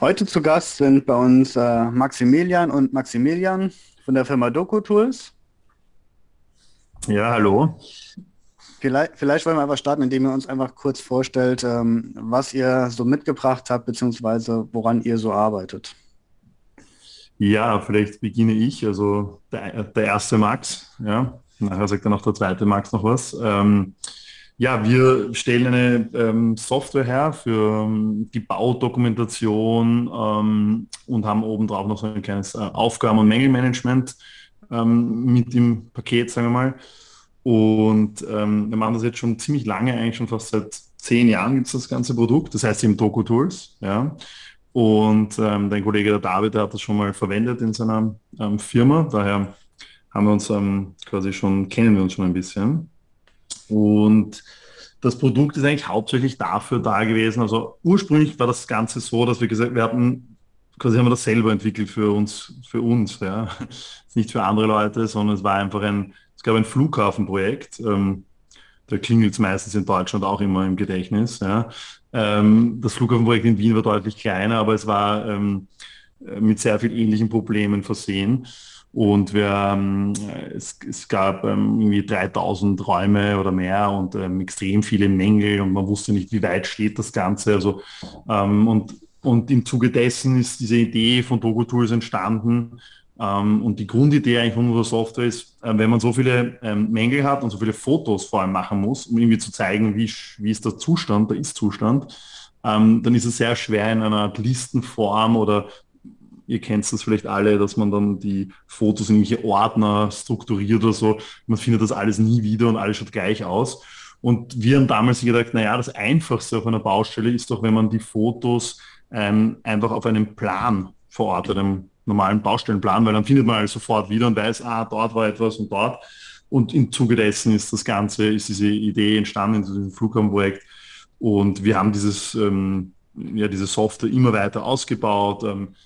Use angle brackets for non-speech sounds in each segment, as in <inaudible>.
Heute zu Gast sind bei uns äh, Maximilian und Maximilian von der Firma Doku Tools. Ja, hallo. Vielleicht, vielleicht wollen wir einfach starten, indem ihr uns einfach kurz vorstellt, ähm, was ihr so mitgebracht habt, beziehungsweise woran ihr so arbeitet. Ja, vielleicht beginne ich. Also der, der erste Max, ja. Nachher sagt dann auch der zweite Max noch was. Ähm, ja, wir stellen eine ähm, Software her für ähm, die Baudokumentation ähm, und haben obendrauf noch so ein kleines äh, Aufgaben- und Mängelmanagement ähm, mit dem Paket, sagen wir mal. Und ähm, wir machen das jetzt schon ziemlich lange, eigentlich schon fast seit zehn Jahren gibt es das ganze Produkt, das heißt eben Doku Tools. Ja. Und ähm, dein Kollege der David, der hat das schon mal verwendet in seiner ähm, Firma, daher haben wir uns ähm, quasi schon, kennen wir uns schon ein bisschen. Und das Produkt ist eigentlich hauptsächlich dafür da gewesen. Also ursprünglich war das Ganze so, dass wir gesagt, wir hatten quasi haben wir das selber entwickelt für uns, für uns, ja. Nicht für andere Leute, sondern es war einfach ein, es gab ein Flughafenprojekt. Ähm, da klingelt es meistens in Deutschland auch immer im Gedächtnis. Ja. Ähm, das Flughafenprojekt in Wien war deutlich kleiner, aber es war ähm, mit sehr vielen ähnlichen Problemen versehen. Und wir, ähm, es, es, gab ähm, irgendwie 3000 Räume oder mehr und ähm, extrem viele Mängel und man wusste nicht, wie weit steht das Ganze. Also, ähm, und, und im Zuge dessen ist diese Idee von Dogo Tools entstanden. Ähm, und die Grundidee eigentlich von unserer Software ist, äh, wenn man so viele ähm, Mängel hat und so viele Fotos vor allem machen muss, um irgendwie zu zeigen, wie, wie ist der Zustand, der Ist-Zustand, dann ist es sehr schwer in einer Art Listenform oder ihr kennt das vielleicht alle, dass man dann die Fotos in irgendwelche Ordner strukturiert oder so. Man findet das alles nie wieder und alles schaut gleich aus. Und wir haben damals gedacht, naja, das Einfachste auf einer Baustelle ist doch, wenn man die Fotos ähm, einfach auf einem Plan verortet, einem normalen Baustellenplan, weil dann findet man alles sofort wieder und weiß, ah, dort war etwas und dort. Und im Zuge dessen ist das Ganze, ist diese Idee entstanden in diesem Flughafenprojekt. Und wir haben dieses, ähm, ja, diese Software immer weiter ausgebaut. Ähm,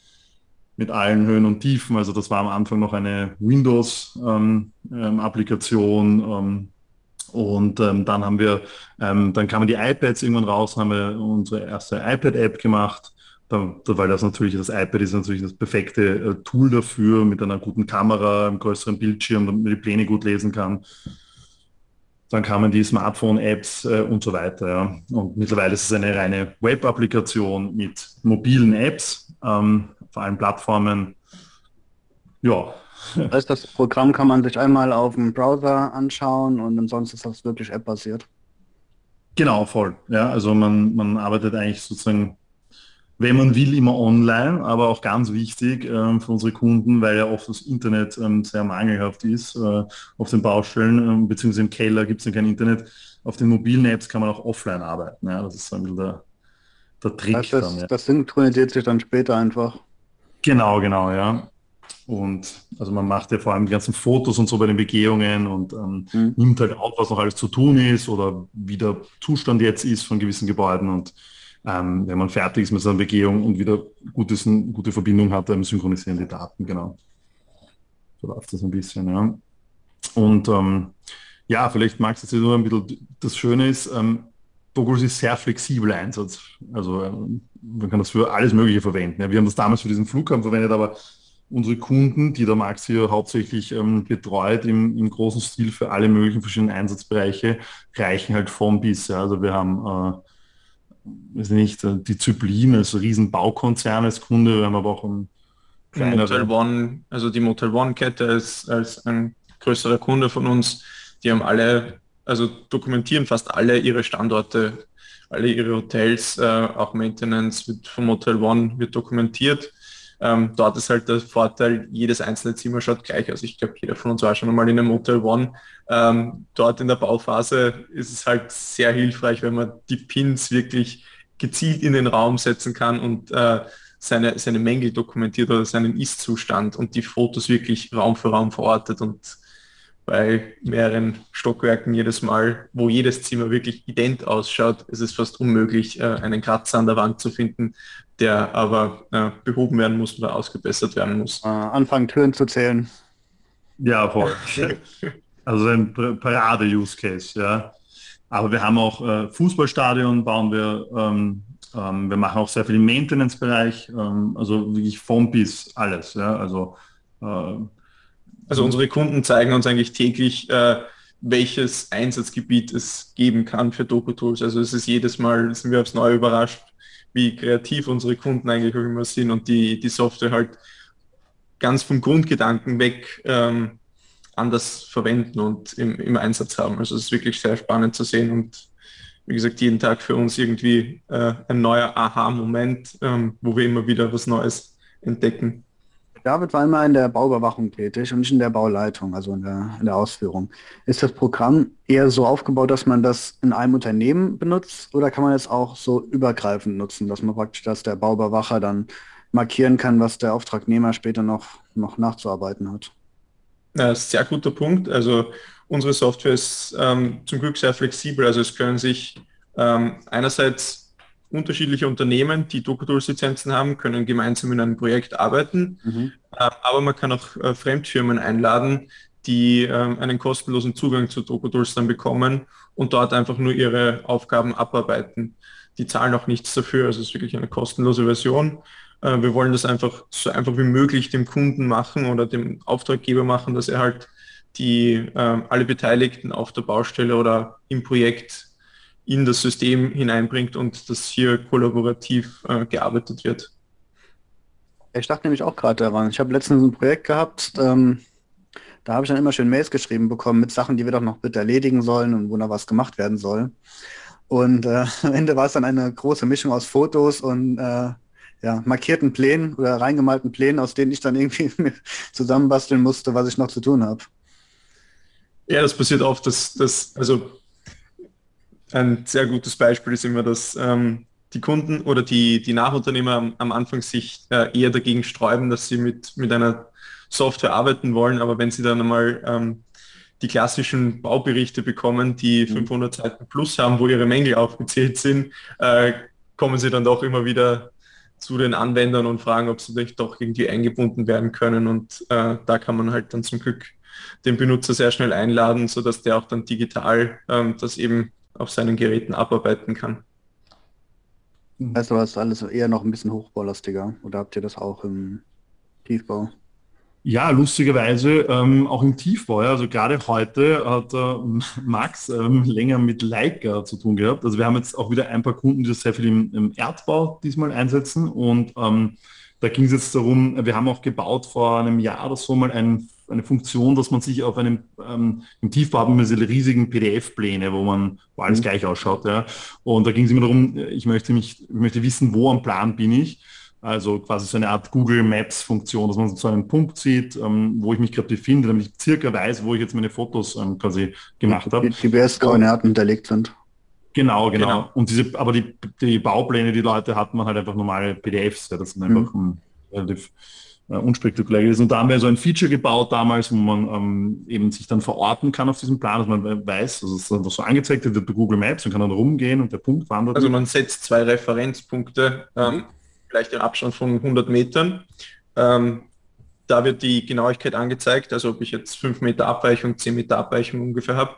mit allen Höhen und Tiefen. Also das war am Anfang noch eine Windows-Applikation. Ähm, ähm, und ähm, dann haben wir, ähm, dann kamen die iPads irgendwann raus, haben wir unsere erste iPad-App gemacht. Da, weil das natürlich, das iPad ist natürlich das perfekte äh, Tool dafür, mit einer guten Kamera, einem größeren Bildschirm, damit man die Pläne gut lesen kann. Dann kamen die Smartphone-Apps äh, und so weiter. Ja. Und mittlerweile ist es eine reine Web-Applikation mit mobilen Apps. Ähm, vor allen Plattformen. Ja. Das <laughs> heißt, das Programm kann man sich einmal auf dem Browser anschauen und ansonsten ist das wirklich App-basiert. Genau, voll. Ja, also man, man arbeitet eigentlich sozusagen, wenn man will, immer online, aber auch ganz wichtig ähm, für unsere Kunden, weil ja oft das Internet ähm, sehr mangelhaft ist äh, auf den Baustellen, ähm, beziehungsweise im Keller gibt es ja kein Internet. Auf den mobilen Apps kann man auch offline arbeiten. Ja, das ist so ein bisschen der, der Trick. Das, dann, ja. das synchronisiert sich dann später einfach. Genau, genau, ja. Und also man macht ja vor allem die ganzen Fotos und so bei den Begehungen und ähm, mhm. nimmt halt auf, was noch alles zu tun ist oder wie der Zustand jetzt ist von gewissen Gebäuden. Und ähm, wenn man fertig ist mit seiner Begehung und wieder gutes, gute Verbindung hat, dann synchronisieren die Daten, genau. So läuft das ein bisschen, ja. Und ähm, ja, vielleicht magst du jetzt nur ein bisschen, das Schöne ist, ähm, Douglas ist sehr flexibel Einsatz. Also ähm, man kann das für alles Mögliche verwenden. Ja, wir haben das damals für diesen Flughafen verwendet, aber unsere Kunden, die der Max hier hauptsächlich ähm, betreut im, im, großen Stil für alle möglichen verschiedenen Einsatzbereiche, reichen halt vom bis. Ja. Also wir haben äh, weiß nicht, äh, die Zyplin als Riesenbaukonzern als Kunde, wir haben aber auch ein Motel One, also die Motel One-Kette als, als ein größerer Kunde von uns, die haben alle also dokumentieren fast alle ihre Standorte, alle ihre Hotels, äh, auch Maintenance wird vom Hotel One wird dokumentiert. Ähm, dort ist halt der Vorteil, jedes einzelne Zimmer schaut gleich aus. Ich glaube, jeder von uns war schon einmal in einem Hotel One. Ähm, dort in der Bauphase ist es halt sehr hilfreich, wenn man die Pins wirklich gezielt in den Raum setzen kann und äh, seine, seine Mängel dokumentiert oder seinen Ist-Zustand und die Fotos wirklich Raum für Raum verortet und bei mehreren Stockwerken jedes Mal, wo jedes Zimmer wirklich ident ausschaut, ist es fast unmöglich, äh, einen Kratzer an der Wand zu finden, der aber äh, behoben werden muss oder ausgebessert werden muss. Äh, anfangen Türen zu zählen. Ja, voll. <laughs> also ein Parade-Use-Case, ja. Aber wir haben auch äh, Fußballstadion, bauen wir, ähm, ähm, wir machen auch sehr viel im Maintenance-Bereich, ähm, also wirklich vom bis alles, ja. Also äh, also unsere Kunden zeigen uns eigentlich täglich, äh, welches Einsatzgebiet es geben kann für Doku-Tools. Also es ist jedes Mal, sind wir aufs Neue überrascht, wie kreativ unsere Kunden eigentlich auch immer sind und die, die Software halt ganz vom Grundgedanken weg ähm, anders verwenden und im, im Einsatz haben. Also es ist wirklich sehr spannend zu sehen und wie gesagt, jeden Tag für uns irgendwie äh, ein neuer Aha-Moment, ähm, wo wir immer wieder was Neues entdecken. David war immer in der Bauüberwachung tätig und nicht in der Bauleitung, also in der, in der Ausführung. Ist das Programm eher so aufgebaut, dass man das in einem Unternehmen benutzt oder kann man es auch so übergreifend nutzen, dass man praktisch, dass der Bauüberwacher dann markieren kann, was der Auftragnehmer später noch, noch nachzuarbeiten hat? Ja, sehr guter Punkt. Also unsere Software ist ähm, zum Glück sehr flexibel. Also es können sich ähm, einerseits unterschiedliche Unternehmen, die DocuTools-Lizenzen haben, können gemeinsam in einem Projekt arbeiten. Mhm. Äh, aber man kann auch äh, Fremdfirmen einladen, die ähm, einen kostenlosen Zugang zu DocuTools dann bekommen und dort einfach nur ihre Aufgaben abarbeiten. Die zahlen auch nichts dafür, also es ist wirklich eine kostenlose Version. Äh, wir wollen das einfach so einfach wie möglich dem Kunden machen oder dem Auftraggeber machen, dass er halt die ähm, alle Beteiligten auf der Baustelle oder im Projekt in das System hineinbringt und dass hier kollaborativ äh, gearbeitet wird. Ich dachte nämlich auch gerade daran. Ich habe letztens ein Projekt gehabt, ähm, da habe ich dann immer schön Mails geschrieben bekommen mit Sachen, die wir doch noch bitte erledigen sollen und wo noch was gemacht werden soll. Und äh, <laughs> am Ende war es dann eine große Mischung aus Fotos und äh, ja, markierten Plänen oder reingemalten Plänen, aus denen ich dann irgendwie <laughs> zusammenbasteln musste, was ich noch zu tun habe. Ja, das passiert oft, dass, dass also ein sehr gutes Beispiel ist immer, dass ähm, die Kunden oder die, die Nachunternehmer am, am Anfang sich äh, eher dagegen sträuben, dass sie mit, mit einer Software arbeiten wollen, aber wenn sie dann einmal ähm, die klassischen Bauberichte bekommen, die 500 mhm. Seiten plus haben, wo ihre Mängel aufgezählt sind, äh, kommen sie dann doch immer wieder zu den Anwendern und fragen, ob sie doch irgendwie eingebunden werden können. Und äh, da kann man halt dann zum Glück den Benutzer sehr schnell einladen, sodass der auch dann digital ähm, das eben auf seinen Geräten abarbeiten kann. Also ist alles eher noch ein bisschen hochbaulastiger oder habt ihr das auch im Tiefbau? Ja, lustigerweise ähm, auch im Tiefbau. Ja. Also gerade heute hat äh, Max ähm, länger mit Leica zu tun gehabt. Also wir haben jetzt auch wieder ein paar Kunden, die das sehr viel im, im Erdbau diesmal einsetzen. Und ähm, da ging es jetzt darum, wir haben auch gebaut vor einem Jahr oder so mal ein eine Funktion, dass man sich auf einem, ähm, im Tiefbau haben wir diese riesigen PDF-Pläne, wo man, wo alles mhm. gleich ausschaut, ja. Und da ging es immer darum, ich möchte mich, ich möchte wissen, wo am Plan bin ich. Also quasi so eine Art Google Maps Funktion, dass man so einen Punkt sieht, ähm, wo ich mich gerade befinde, damit ich circa weiß, wo ich jetzt meine Fotos ähm, quasi gemacht habe. Die GPS-Koordinaten hinterlegt sind. Genau, genau, genau. Und diese, aber die, die Baupläne, die Leute hatten man halt einfach normale PDFs, ja, das sind einfach mhm. relativ äh, unspektakulär gewesen. Und da haben wir so ein Feature gebaut damals, wo man ähm, eben sich dann verorten kann auf diesem Plan, dass man weiß, dass es einfach so angezeigt wird bei Google Maps und kann dann rumgehen und der Punkt wandert. Also man setzt zwei Referenzpunkte, ähm, mhm. vielleicht im Abstand von 100 Metern. Ähm, da wird die Genauigkeit angezeigt, also ob ich jetzt 5 Meter Abweichung, 10 Meter Abweichung ungefähr habe.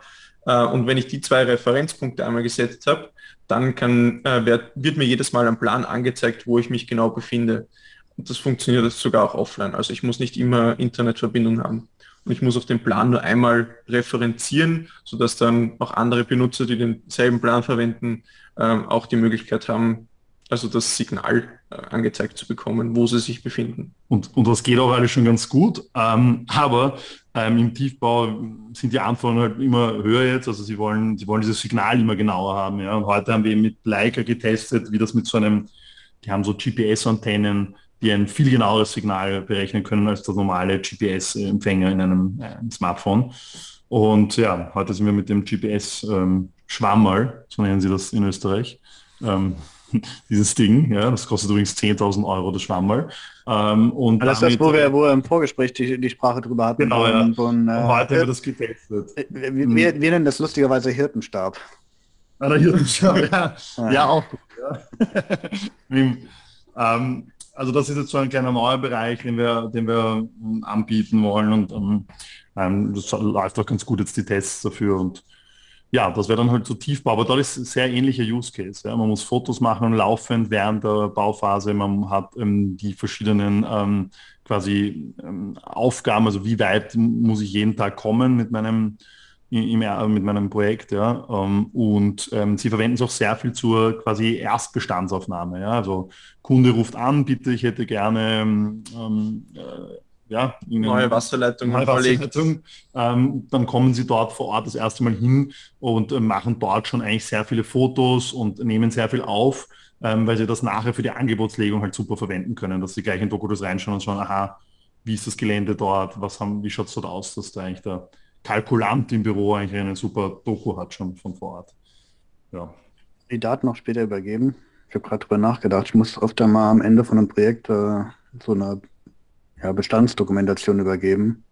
Äh, und wenn ich die zwei Referenzpunkte einmal gesetzt habe, dann kann, äh, wird, wird mir jedes Mal am Plan angezeigt, wo ich mich genau befinde. Und das funktioniert sogar auch offline. Also ich muss nicht immer Internetverbindung haben. Und ich muss auf den Plan nur einmal referenzieren, sodass dann auch andere Benutzer, die denselben Plan verwenden, ähm, auch die Möglichkeit haben, also das Signal äh, angezeigt zu bekommen, wo sie sich befinden. Und, und das geht auch alles schon ganz gut. Ähm, aber ähm, im Tiefbau sind die Anforderungen halt immer höher jetzt. Also sie wollen, sie wollen dieses Signal immer genauer haben. Ja? Und heute haben wir mit Leica getestet, wie das mit so einem, die haben so GPS-Antennen, die ein viel genaueres Signal berechnen können als der normale GPS-Empfänger in einem äh, Smartphone. Und ja, heute sind wir mit dem GPS-Schwammerl, ähm, so nennen sie das in Österreich, ähm, <laughs> dieses Ding. Ja, das kostet übrigens 10.000 Euro, das Schwammerl. Ähm, und das ist das, wo wir, wo wir im Vorgespräch die, die Sprache drüber hatten. Genau, ja. Ein, und heute haben wir das getestet. Wir, wir, wir nennen das lustigerweise Hirtenstab. Ah, der Hirtenstab, <laughs> ja. ja, auch gut. Ja. <laughs> ähm, also das ist jetzt so ein kleiner neuer Bereich, den wir, den wir ähm, anbieten wollen und ähm, das läuft auch ganz gut jetzt die Tests dafür und ja, das wäre dann halt so Tiefbau, aber da ist sehr ähnlicher Use Case. Ja. Man muss Fotos machen laufend während der Bauphase. Man hat ähm, die verschiedenen ähm, quasi ähm, Aufgaben, also wie weit muss ich jeden Tag kommen mit meinem im, mit meinem Projekt, ja. Ähm, und ähm, sie verwenden es auch sehr viel zur quasi Erstbestandsaufnahme. Ja. Also Kunde ruft an, bitte, ich hätte gerne ähm, äh, ja, neue Wasserleitung, neue Wasserleitung ähm, dann kommen sie dort vor Ort das erste Mal hin und äh, machen dort schon eigentlich sehr viele Fotos und nehmen sehr viel auf, ähm, weil sie das nachher für die Angebotslegung halt super verwenden können, dass sie gleich in Dokutus reinschauen und schauen, aha, wie ist das Gelände dort, was haben, wie schaut es dort aus, dass da eigentlich der Kalkulant im Büro eigentlich eine super Doku hat schon von vor Ort. Ja. Die Daten noch später übergeben. Ich habe gerade drüber nachgedacht. Ich muss oft einmal am Ende von einem Projekt äh, so eine ja, Bestandsdokumentation übergeben.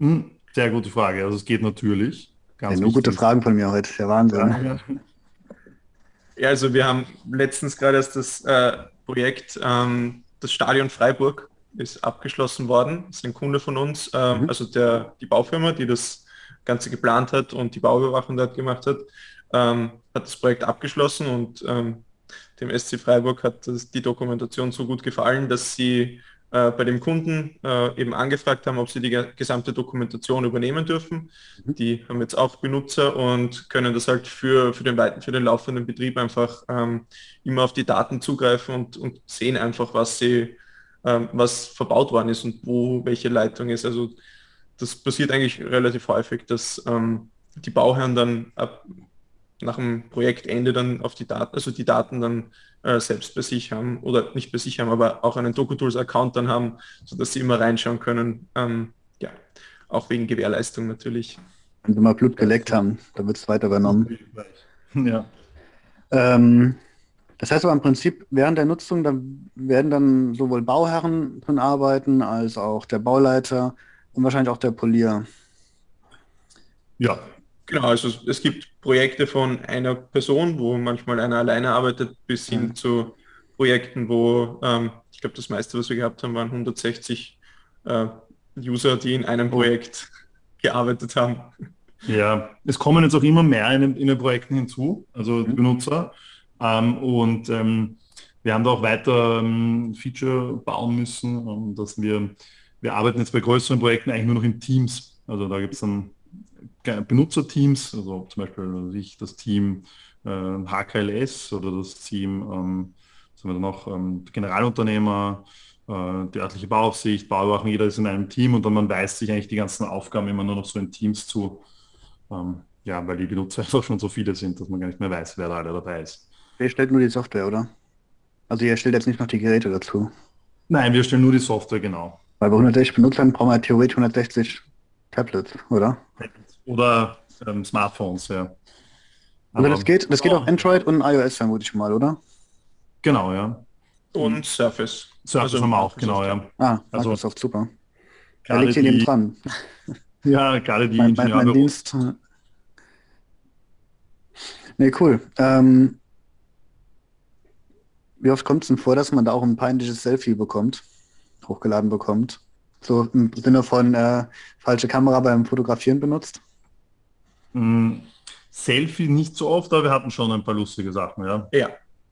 Hm, sehr gute Frage. Also es geht natürlich. Ganz ja, nur gute Fragen von mir heute. Der Wahnsinn. Ja, ja. also wir haben letztens gerade erst das äh, Projekt, ähm, das Stadion Freiburg ist abgeschlossen worden. Das ist ein Kunde von uns, ähm, mhm. also der, die Baufirma, die das Ganze geplant hat und die Bauüberwachung dort gemacht hat, ähm, hat das Projekt abgeschlossen und ähm, dem SC Freiburg hat das, die Dokumentation so gut gefallen, dass sie äh, bei dem Kunden äh, eben angefragt haben, ob sie die gesamte Dokumentation übernehmen dürfen. Mhm. Die haben jetzt auch Benutzer und können das halt für, für, den, für den laufenden Betrieb einfach ähm, immer auf die Daten zugreifen und, und sehen einfach, was sie, ähm, was verbaut worden ist und wo welche Leitung ist. Also das passiert eigentlich relativ häufig, dass ähm, die Bauherren dann ab, nach dem Projektende dann auf die Daten, also die Daten dann äh, selbst bei sich haben oder nicht bei sich haben, aber auch einen DocuTools-Account dann haben, sodass sie immer reinschauen können. Ähm, ja, auch wegen Gewährleistung natürlich. Wenn sie mal Blut geleckt haben, dann wird es weiter übernommen. Ja. Ähm, das heißt aber im Prinzip während der Nutzung, da werden dann sowohl Bauherren drin arbeiten, als auch der Bauleiter und wahrscheinlich auch der Polier. Ja, Genau, also es gibt Projekte von einer Person, wo manchmal einer alleine arbeitet, bis hin mhm. zu Projekten, wo ähm, ich glaube, das meiste, was wir gehabt haben, waren 160 äh, User, die in einem Projekt gearbeitet haben. Ja, es kommen jetzt auch immer mehr in, in den Projekten hinzu, also mhm. Benutzer. Ähm, und ähm, wir haben da auch weiter ähm, Feature bauen müssen, ähm, dass wir, wir arbeiten jetzt bei größeren Projekten eigentlich nur noch in Teams. Also da gibt es dann Benutzerteams, also zum Beispiel ich, das Team äh, HKLS oder das Team, ähm, sind wir dann noch ähm, Generalunternehmer, äh, die örtliche Bauaufsicht, Bauüberwachung, jeder ist in einem Team und dann man weist sich eigentlich die ganzen Aufgaben immer nur noch so in Teams zu. Ähm, ja, weil die Benutzer <laughs> einfach schon so viele sind, dass man gar nicht mehr weiß, wer da alle dabei ist. Ihr stellt nur die Software, oder? Also ihr stellt jetzt nicht noch die Geräte dazu. Nein, wir stellen nur die Software, genau. Weil bei 160 Benutzern brauchen wir theoretisch 160 Tablets, oder? Oder ähm, Smartphones, ja. Aber das geht, das geht oh. auf Android und iOS vermute ich mal, oder? Genau, ja. Und Surface. Surface also, haben wir auch, genau, ja. Ah, also Microsoft, super. Da liegt hier neben dran. <laughs> Ja, gerade die mein, mein, mein Dienst. Nee, cool. Ähm, wie oft kommt es denn vor, dass man da auch ein peinliches Selfie bekommt, hochgeladen bekommt? So im Sinne von äh, falsche Kamera beim Fotografieren benutzt? Mm, Selfie nicht so oft, aber wir hatten schon ein paar lustige Sachen, ja. Ja.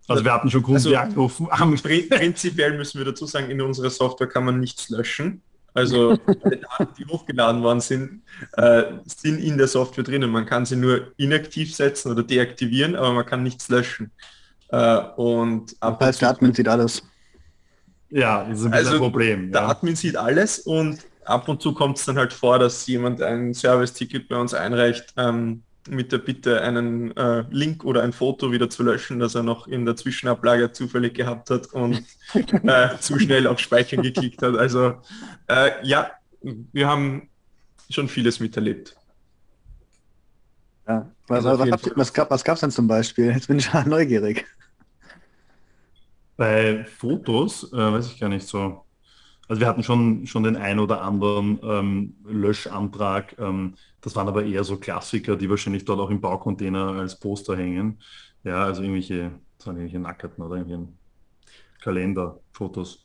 Also wir hatten schon Kunden, also, angerufen. <laughs> Prinzipiell müssen wir dazu sagen, in unserer Software kann man nichts löschen. Also <laughs> alle Daten, die hochgeladen worden sind, äh, sind in der Software drinnen. Man kann sie nur inaktiv setzen oder deaktivieren, aber man kann nichts löschen. Äh, und ab das heißt, der Admin sieht alles. Ja, ist ein also, Problem. Der ja. Admin sieht alles und ab und zu kommt es dann halt vor, dass jemand ein Service-Ticket bei uns einreicht ähm, mit der Bitte, einen äh, Link oder ein Foto wieder zu löschen, das er noch in der Zwischenablage zufällig gehabt hat und <laughs> äh, zu schnell auf Speichern geklickt hat. Also äh, ja, wir haben schon vieles miterlebt. Ja, was, also was, was, was gab es denn zum Beispiel? Jetzt bin ich <laughs> neugierig. Bei Fotos, äh, weiß ich gar nicht so. Also wir hatten schon, schon den ein oder anderen ähm, Löschantrag. Ähm, das waren aber eher so Klassiker, die wahrscheinlich dort auch im Baucontainer als Poster hängen. Ja, also irgendwelche, das waren irgendwelche Nackerten oder irgendwelche Kalenderfotos.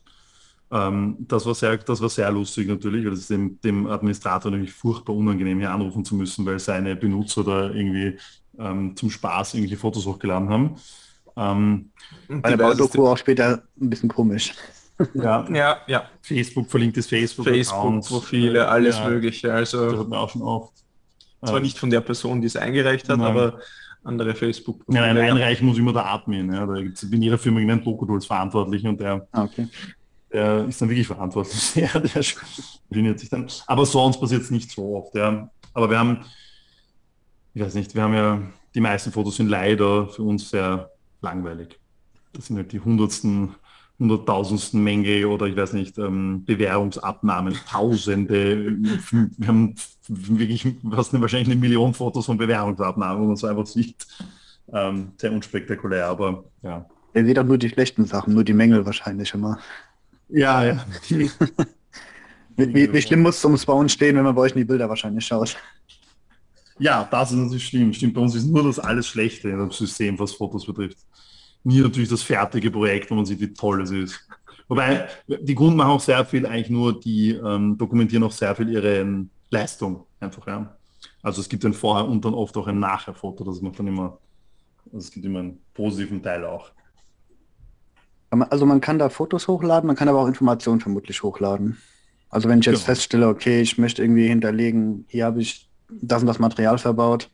Ähm, das, war sehr, das war sehr lustig natürlich, weil es dem, dem Administrator nämlich furchtbar unangenehm hier anrufen zu müssen, weil seine Benutzer da irgendwie ähm, zum Spaß irgendwelche Fotos hochgeladen haben. Ähm, Bei der Baudoku auch später ein bisschen komisch. ja, <laughs> Ja, ja. Facebook, verlinktes Facebook, Facebook-Profile, alles ja, Mögliche. Das Also hat man auch schon oft. zwar nicht von der Person, die es eingereicht hat, Nein. aber andere facebook Nein, nein, einreichen muss immer der Admin. Ja. Da gibt es in jeder Firma einen Doku-Tools Verantwortlichen und der, Ah, okay. Der ist dann wirklich verantwortlich. <laughs> Ja, der definiert sich dann. Aber sonst passiert es nicht so oft. Ja. Aber wir haben, ich weiß nicht, wir haben ja, die meisten Fotos sind leider für uns sehr langweilig. Das sind halt die hundertsten, hunderttausendsten Menge oder ich weiß nicht, ähm, Bewährungsabnahmen, Tausende. Wir haben wirklich fast eine, wahrscheinlich eine Million Fotos von Bewährungsabnahmen, wo man so einfach sieht. Ähm, sehr unspektakulär, aber ja. Ihr seht auch nur die schlechten Sachen, nur die Mängel wahrscheinlich immer. Ja, ja. <laughs> Wie, wie, wie schlimm muss es ums Bauen stehen, wenn man bei euch in die Bilder wahrscheinlich schaut? Ja, das ist natürlich schlimm. Stimmt, bei uns ist nur das alles Schlechte in dem System, was Fotos betrifft. Nie natürlich das fertige Projekt, wo man sieht, wie toll es ist. Wobei, die Kunden machen auch sehr viel, eigentlich nur, die ähm, dokumentieren auch sehr viel ihre ähm, Leistung einfach, ja. Also es gibt ein Vorher und dann oft auch ein Nachher-Foto, das macht dann immer, also es gibt immer einen positiven Teil auch. Also man kann da Fotos hochladen, man kann aber auch Informationen vermutlich hochladen. Also wenn ich jetzt Ja. feststelle, okay, ich möchte irgendwie hinterlegen, hier habe ich das und das Material verbaut.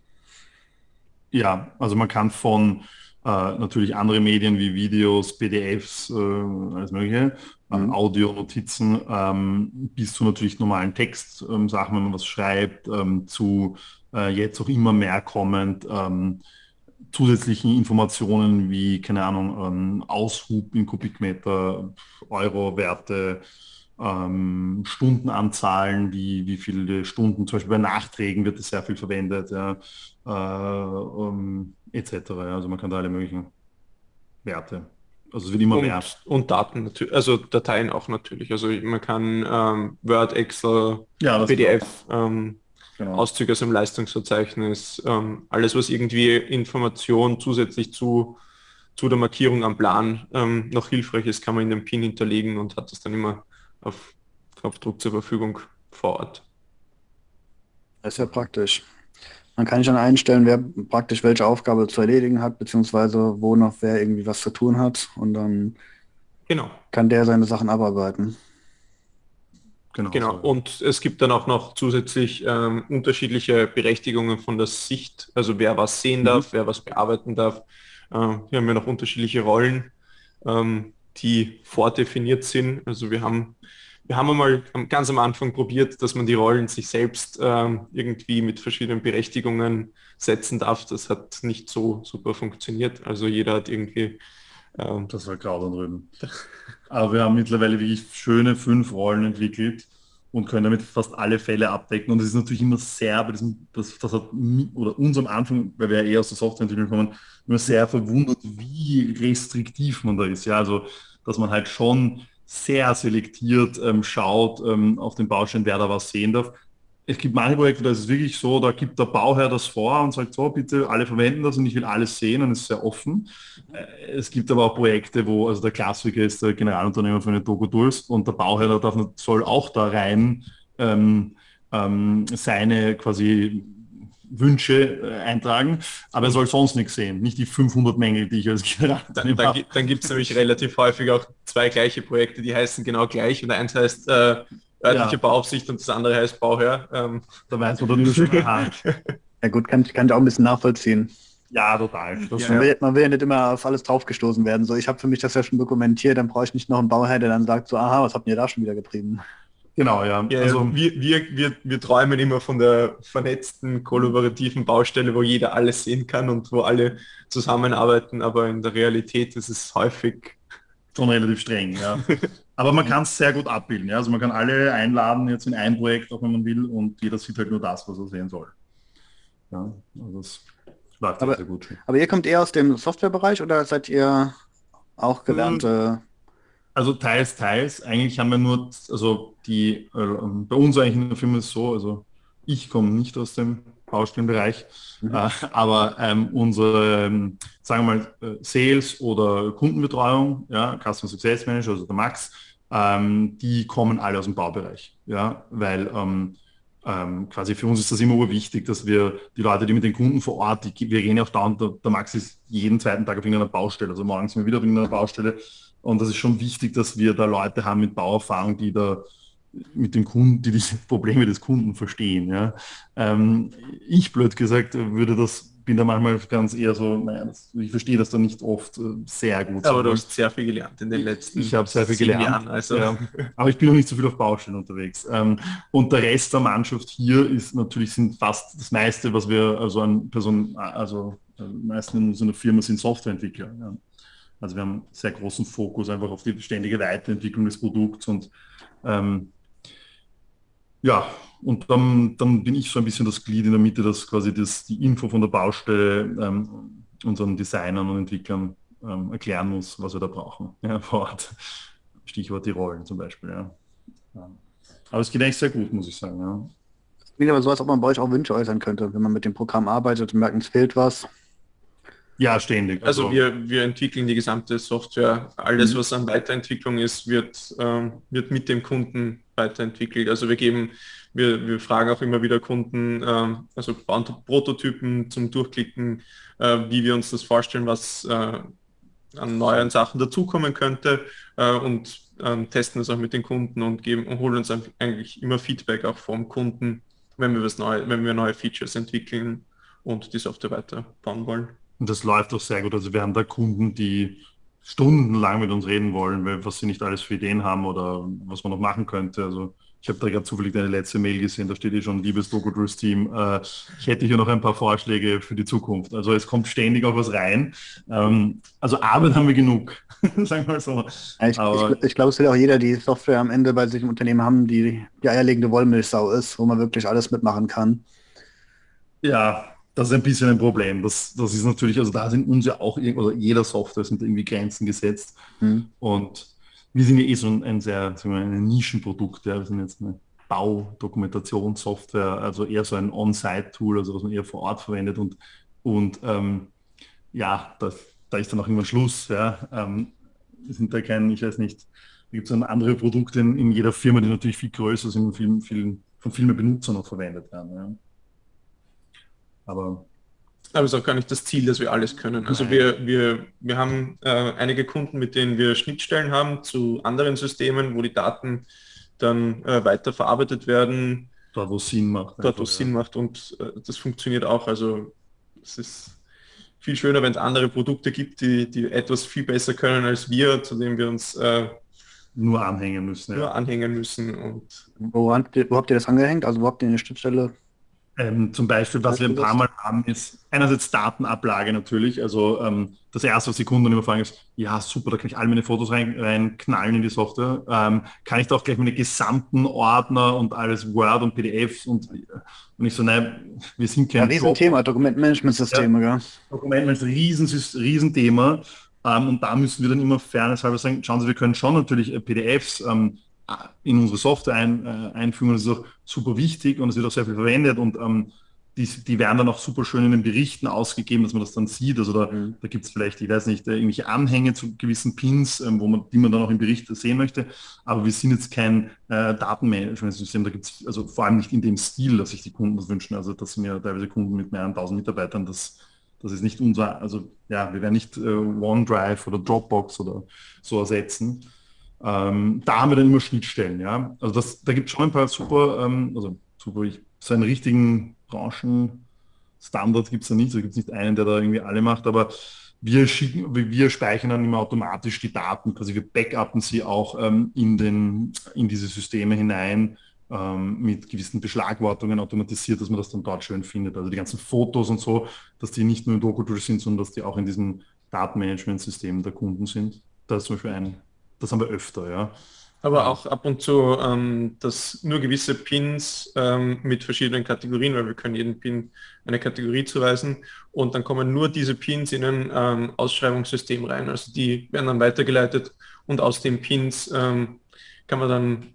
Ja, also man kann von äh, natürlich andere Medien wie Videos, PDFs, äh, alles mögliche, äh, Mhm. Audio, Notizen, ähm, bis zu natürlich normalen Text, ähm, Sachen, wenn man was schreibt, ähm, zu äh, jetzt auch immer mehr kommend ähm, zusätzlichen Informationen wie, keine Ahnung, ähm, Aushub in Kubikmeter, Euro-Werte, ähm, Stundenanzahlen, wie, wie viele Stunden, zum Beispiel bei Nachträgen wird das sehr viel verwendet, ja, äh, ähm, etc. Also man kann da alle möglichen Werte. Also es wird immer mehr. Und, und Daten natürlich, also Dateien auch natürlich. Also man kann ähm, Word, Excel, Ja, PDF, genau. Auszüge aus dem Leistungsverzeichnis, ähm, alles, was irgendwie Information zusätzlich zu, zu der Markierung am Plan ähm, noch hilfreich ist, kann man in den PIN hinterlegen und hat das dann immer auf Knopfdruck zur Verfügung vor Ort. Das ist ja praktisch. Man kann schon einstellen, wer praktisch welche Aufgabe zu erledigen hat, beziehungsweise wo noch wer irgendwie was zu tun hat. Und dann Genau. kann der seine Sachen abarbeiten. Genau. Genau, so. und es gibt dann auch noch zusätzlich ähm, unterschiedliche Berechtigungen von der Sicht, also wer was sehen Mhm. darf, wer was bearbeiten darf. Ähm, hier haben wir noch unterschiedliche Rollen, ähm, die vordefiniert sind. Also wir haben, wir haben einmal ganz am Anfang probiert, dass man die Rollen sich selbst ähm, irgendwie mit verschiedenen Berechtigungen setzen darf. Das hat nicht so super funktioniert. Also jeder hat irgendwie ähm, Das war grausam drüben. <laughs> Aber wir haben mittlerweile wirklich schöne fünf Rollen entwickelt und können damit fast alle Fälle abdecken. Und es ist natürlich immer sehr bei diesem, das, das hat oder uns am Anfang, weil wir ja eher aus der Softwareentwicklung kommen, immer sehr verwundert, wie restriktiv man da ist. Ja, also dass man halt schon sehr selektiert ähm, schaut ähm, auf den Baustein, wer da was sehen darf. Es gibt manche Projekte, da ist es wirklich so, da gibt der Bauherr das vor und sagt so, bitte alle verwenden das und ich will alles sehen und es ist sehr offen. Äh, Es gibt aber auch Projekte, wo, also der Klassiker ist der Generalunternehmer für eine Doku-Tools und der Bauherr darf, soll auch da rein ähm, ähm, seine quasi Wünsche äh, eintragen, aber er soll sonst nichts sehen, nicht die 500 Mängel, die ich als Dann, <laughs> Generalunternehmer dann, habe. gi- dann gibt es nämlich relativ häufig auch zwei gleiche Projekte, die heißen genau gleich und eins heißt äh, örtliche Ja. Bauaufsicht und das andere heißt Bauherr. Ähm, Da weiß man dann schon, aha, <laughs> Ja gut, kann, kann ich auch ein bisschen nachvollziehen. ja, total. Das Ja, Man, will, man will ja nicht immer auf alles draufgestoßen werden. So, ich habe für mich das ja schon dokumentiert, dann brauche ich nicht noch einen Bauherr, der dann sagt, so, aha, was habt ihr da schon wieder getrieben? Genau, ja. ja, also, wir, wir, wir, wir träumen immer von der vernetzten, kollaborativen Baustelle, wo jeder alles sehen kann und wo alle zusammenarbeiten, aber in der Realität ist es häufig schon relativ streng, ja. <laughs> Aber man kann es sehr gut abbilden, ja. Also man kann alle einladen jetzt in ein Projekt, auch wenn man will, und jeder sieht halt nur das, was er sehen soll. Ja, also das läuft Aber- sehr gut. Aber ihr kommt eher aus dem Softwarebereich oder seid ihr auch gelernt. Äh, Also teils, teils. Eigentlich haben wir nur, also die, äh, bei uns eigentlich in der Firma ist es so, also ich komme nicht aus dem Baustellenbereich, Mhm. äh, aber ähm, unsere, ähm, sagen wir mal, äh, Sales oder Kundenbetreuung, ja, Customer Success Manager, also der Max, ähm, die kommen alle aus dem Baubereich, ja, weil ähm, ähm, quasi für uns ist das immer urwichtig, dass wir die Leute, die mit den Kunden vor Ort, die, wir gehen ja auch dauernd, der, der Max ist jeden zweiten Tag auf irgendeiner Baustelle, also morgens wir wieder auf irgendeiner Baustelle und das ist schon wichtig, dass wir da Leute haben mit Bauerfahrung, die da mit dem Kunden, die die <laughs> Probleme des Kunden verstehen. Ja. Ähm, ich blöd gesagt würde das, bin da manchmal ganz eher so, naja, das, ich verstehe das dann nicht oft äh, sehr gut. Aber du hast sehr viel gelernt in den letzten ich habe sehr viel gelernt. Jahren. Also. Ja. Aber ich bin noch nicht so viel auf Baustellen unterwegs. Ähm, und der Rest der Mannschaft hier ist natürlich sind fast das meiste, was wir also an Personen, also äh, meisten in unserer Firma sind Softwareentwickler. Ja. Also wir haben einen sehr großen Fokus einfach auf die ständige Weiterentwicklung des Produkts und ähm, ja, und dann, dann bin ich so ein bisschen das Glied in der Mitte, das quasi das, die Info von der Baustelle ähm, unseren Designern und Entwicklern ähm, erklären muss, was wir da brauchen <laughs> ja, vor Ort. Stichwort die Rollen zum Beispiel. Ja. Ja. Aber es geht eigentlich sehr gut, muss ich sagen. Ja. klingt aber so, als ob man bei euch auch Wünsche äußern könnte, wenn man mit dem Programm arbeitet und merkt, es fehlt was. Ja, ständig. Also wir, wir entwickeln die gesamte Software. Alles, Mhm. was an Weiterentwicklung ist, wird, ähm, wird mit dem Kunden weiterentwickelt. Also wir geben, wir, wir fragen auch immer wieder Kunden, ähm, also bauen Prototypen zum Durchklicken, äh, wie wir uns das vorstellen, was äh, an neuen Sachen dazukommen könnte äh, und ähm, testen das auch mit den Kunden und geben und holen uns eigentlich immer Feedback auch vom Kunden, wenn wir was neu, wenn wir neue Features entwickeln und die Software weiterbauen wollen. Und das läuft auch sehr gut. Also wir haben da Kunden, die stundenlang mit uns reden wollen, weil, was sie nicht alles für Ideen haben oder was man noch machen könnte. Also ich habe da gerade zufällig deine letzte Mail gesehen, da steht eh schon, liebes Logotools Team, äh, ich hätte hier noch ein paar Vorschläge für die Zukunft. Also es kommt ständig auch was rein. Ähm, also Arbeit haben wir genug, <laughs> sagen wir so. Ja, Ich, ich, ich glaube, es will auch jeder die Software am Ende bei sich im Unternehmen haben, die die eierlegende Wollmilchsau ist, wo man wirklich alles mitmachen kann. Ja, das ist ein bisschen ein Problem. Das, das ist natürlich, also da sind uns ja auch, oder jeder Software sind irgendwie Grenzen gesetzt. Hm. Und wir sind ja eh so ein, ein sehr, sagen wir, mal, ein Nischenprodukt. Ja. Wir sind jetzt eine Baudokumentationssoftware, also eher so ein On-Site-Tool, also was man eher vor Ort verwendet. Und, und ähm, ja, das, da ist dann auch irgendwann Schluss. Ja. Ähm, sind da kein, ich weiß nicht, da gibt es dann andere Produkte in, in jeder Firma, die natürlich viel größer sind und viel, viel, von viel mehr Benutzern auch verwendet werden. Ja. Aber Aber es ist auch gar nicht das Ziel, dass wir alles können. Also Nein. wir, wir, wir haben äh, einige Kunden, mit denen wir Schnittstellen haben zu anderen Systemen, wo die Daten dann äh, weiter verarbeitet werden, dort, wo es Sinn macht. dort, wo es ja. Sinn macht und äh, das funktioniert auch. Also es ist viel schöner, wenn es andere Produkte gibt, die, die etwas viel besser können als wir, zu denen wir uns äh, Nur anhängen müssen. nur Ja. anhängen müssen. Und Wo habt, ihr, wo habt ihr das angehängt? Also wo habt ihr eine Schnittstelle? Ähm, zum Beispiel, was wir ein paar Mal haben, ist einerseits Datenablage natürlich. Also ähm, das erste, was die Kunden immer fragen, ist, ja super, da kann ich all meine Fotos rein, rein knallen in die Software. Ähm, kann ich da auch gleich meine gesamten Ordner und alles Word und PDFs und, und ich so, nein, wir sind Ja, kein Riesenthema, Dokumentmanagementsysteme, ja. Dokument ist ein riesen, Riesenthema. Ähm, und da müssen wir dann immer fairnesshalber sagen, schauen Sie, wir können schon natürlich äh, PDFs ähm, in unsere Software ein, äh, einfügen. Das ist auch super wichtig und es wird auch sehr viel verwendet und ähm, die, die werden dann auch super schön in den Berichten ausgegeben, dass man das dann sieht. Also da, Mhm. da gibt es vielleicht, ich weiß nicht, äh, irgendwelche Anhänge zu gewissen Pins, ähm, wo man, die man dann auch im Bericht sehen möchte. Aber wir sind jetzt kein äh, Datenmanagementsystem. Da gibt es also vor allem nicht in dem Stil, dass sich die Kunden das wünschen. Also das sind ja teilweise Kunden mit mehreren tausend Mitarbeitern. Das, das ist nicht unser, also ja, wir werden nicht äh, OneDrive oder Dropbox oder so ersetzen. Ähm, da haben wir dann immer Schnittstellen, ja. Also das, da gibt es schon ein paar super, ähm, also super, ich, so einen richtigen Branchenstandard gibt es da nicht. Da gibt es nicht einen, der da irgendwie alle macht, aber wir schicken, wir speichern dann immer automatisch die Daten, quasi wir backuppen sie auch ähm, in, den, in diese Systeme hinein ähm, mit gewissen Beschlagwortungen automatisiert, dass man das dann dort schön findet. Also die ganzen Fotos und so, dass die nicht nur im Doku sind, sondern dass die auch in diesem Datenmanagement-System der Kunden sind. Das ist zum Beispiel ein, das haben wir öfter, ja. Aber auch ab und zu, ähm, dass nur gewisse Pins ähm, mit verschiedenen Kategorien, weil wir können jeden Pin eine Kategorie zuweisen und dann kommen nur diese Pins in ein ähm, Ausschreibungssystem rein. Also die werden dann weitergeleitet und aus den Pins ähm, kann man dann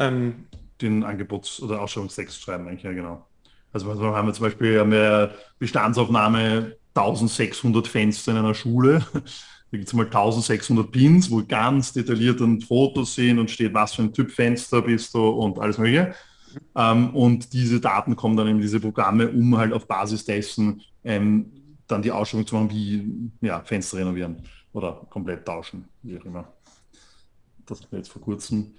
ähm, den Angebots- oder Ausschreibungstext schreiben, eigentlich, ja genau. Also haben wir zum Beispiel haben wir Bestandsaufnahme 1600 Fenster in einer Schule da gibt es mal 1600 Pins, wo ganz detailliert dann Fotos sehen und steht, was für ein Typ Fenster bist du und alles mögliche. Ähm, und diese Daten kommen dann in diese Programme, um halt auf Basis dessen ähm, dann die Ausschreibung zu machen, wie ja, Fenster renovieren oder komplett tauschen, wie auch immer. Das wir jetzt vor kurzem